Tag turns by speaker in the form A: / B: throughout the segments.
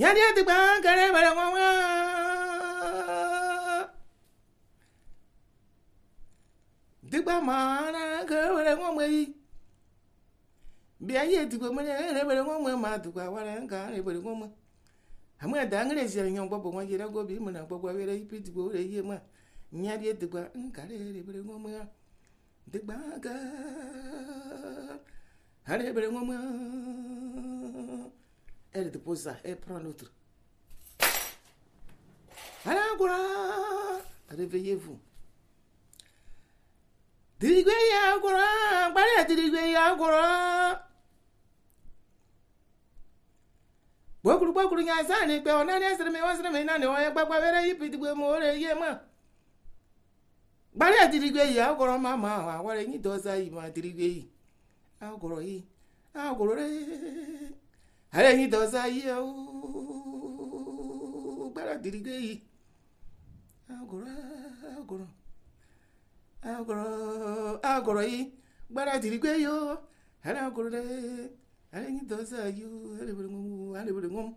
A: nyadi adigba kere bere nwanwa digba maana kere bere nwanwa yi bia ye digba mere kere bere nwanwa ma digba wara nka kere bere nwanwa amu ada ngere zere nyon bobo nwa yira gobi mu na gbogbo were ipi digba ore ye ma nyadi adigba nka kere bere nwanwa elle dépose ça, elle prend l'autre. Réveillez-vous. gbogbo gbogbo nya sa ni pe ona ni esere mi won sere mi na ni won ye papa bere yi piti gbe mo re ye mo gbari mama awore yin doza ma adirigbe yi agoro yi àrẹ́yìn dọ̀sá yé o gbára dìrígé yìí àgọ̀rọ̀ àgọ̀rọ̀ àgọ̀rọ̀ àgọ̀rọ̀ yìí gbára dìrígé yìí o àrẹ́ àgọ̀rọ̀ rẹ̀ àrẹ́yìn dọ̀sá yìí o àrẹ́bẹ̀rẹ̀ ńgọ́m àrẹ́bẹ̀rẹ̀ ńgọ́m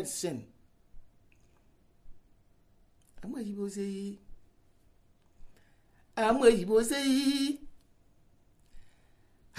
A: ẹ̀sẹ̀n àmọ́ èyí bó ṣe yìí àmọ́ èyí bó ṣe yìí.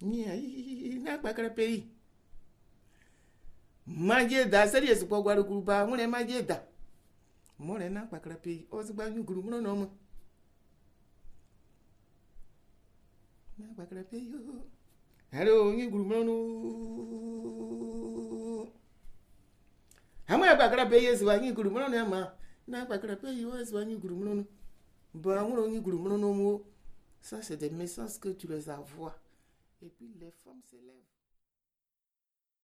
A: E aí, na pakarapei. Mageda, sério esse pau guarucuruba, mulher mageda. More na pakarapei, os banho grupo no nome. Na pakarapei, hello, ni grupo no. Hama pakarapei, esse banho grupo no Na pakarapei, esse banho grupo no. Bah, mulher ni grupo Et puis les femmes s'élèvent.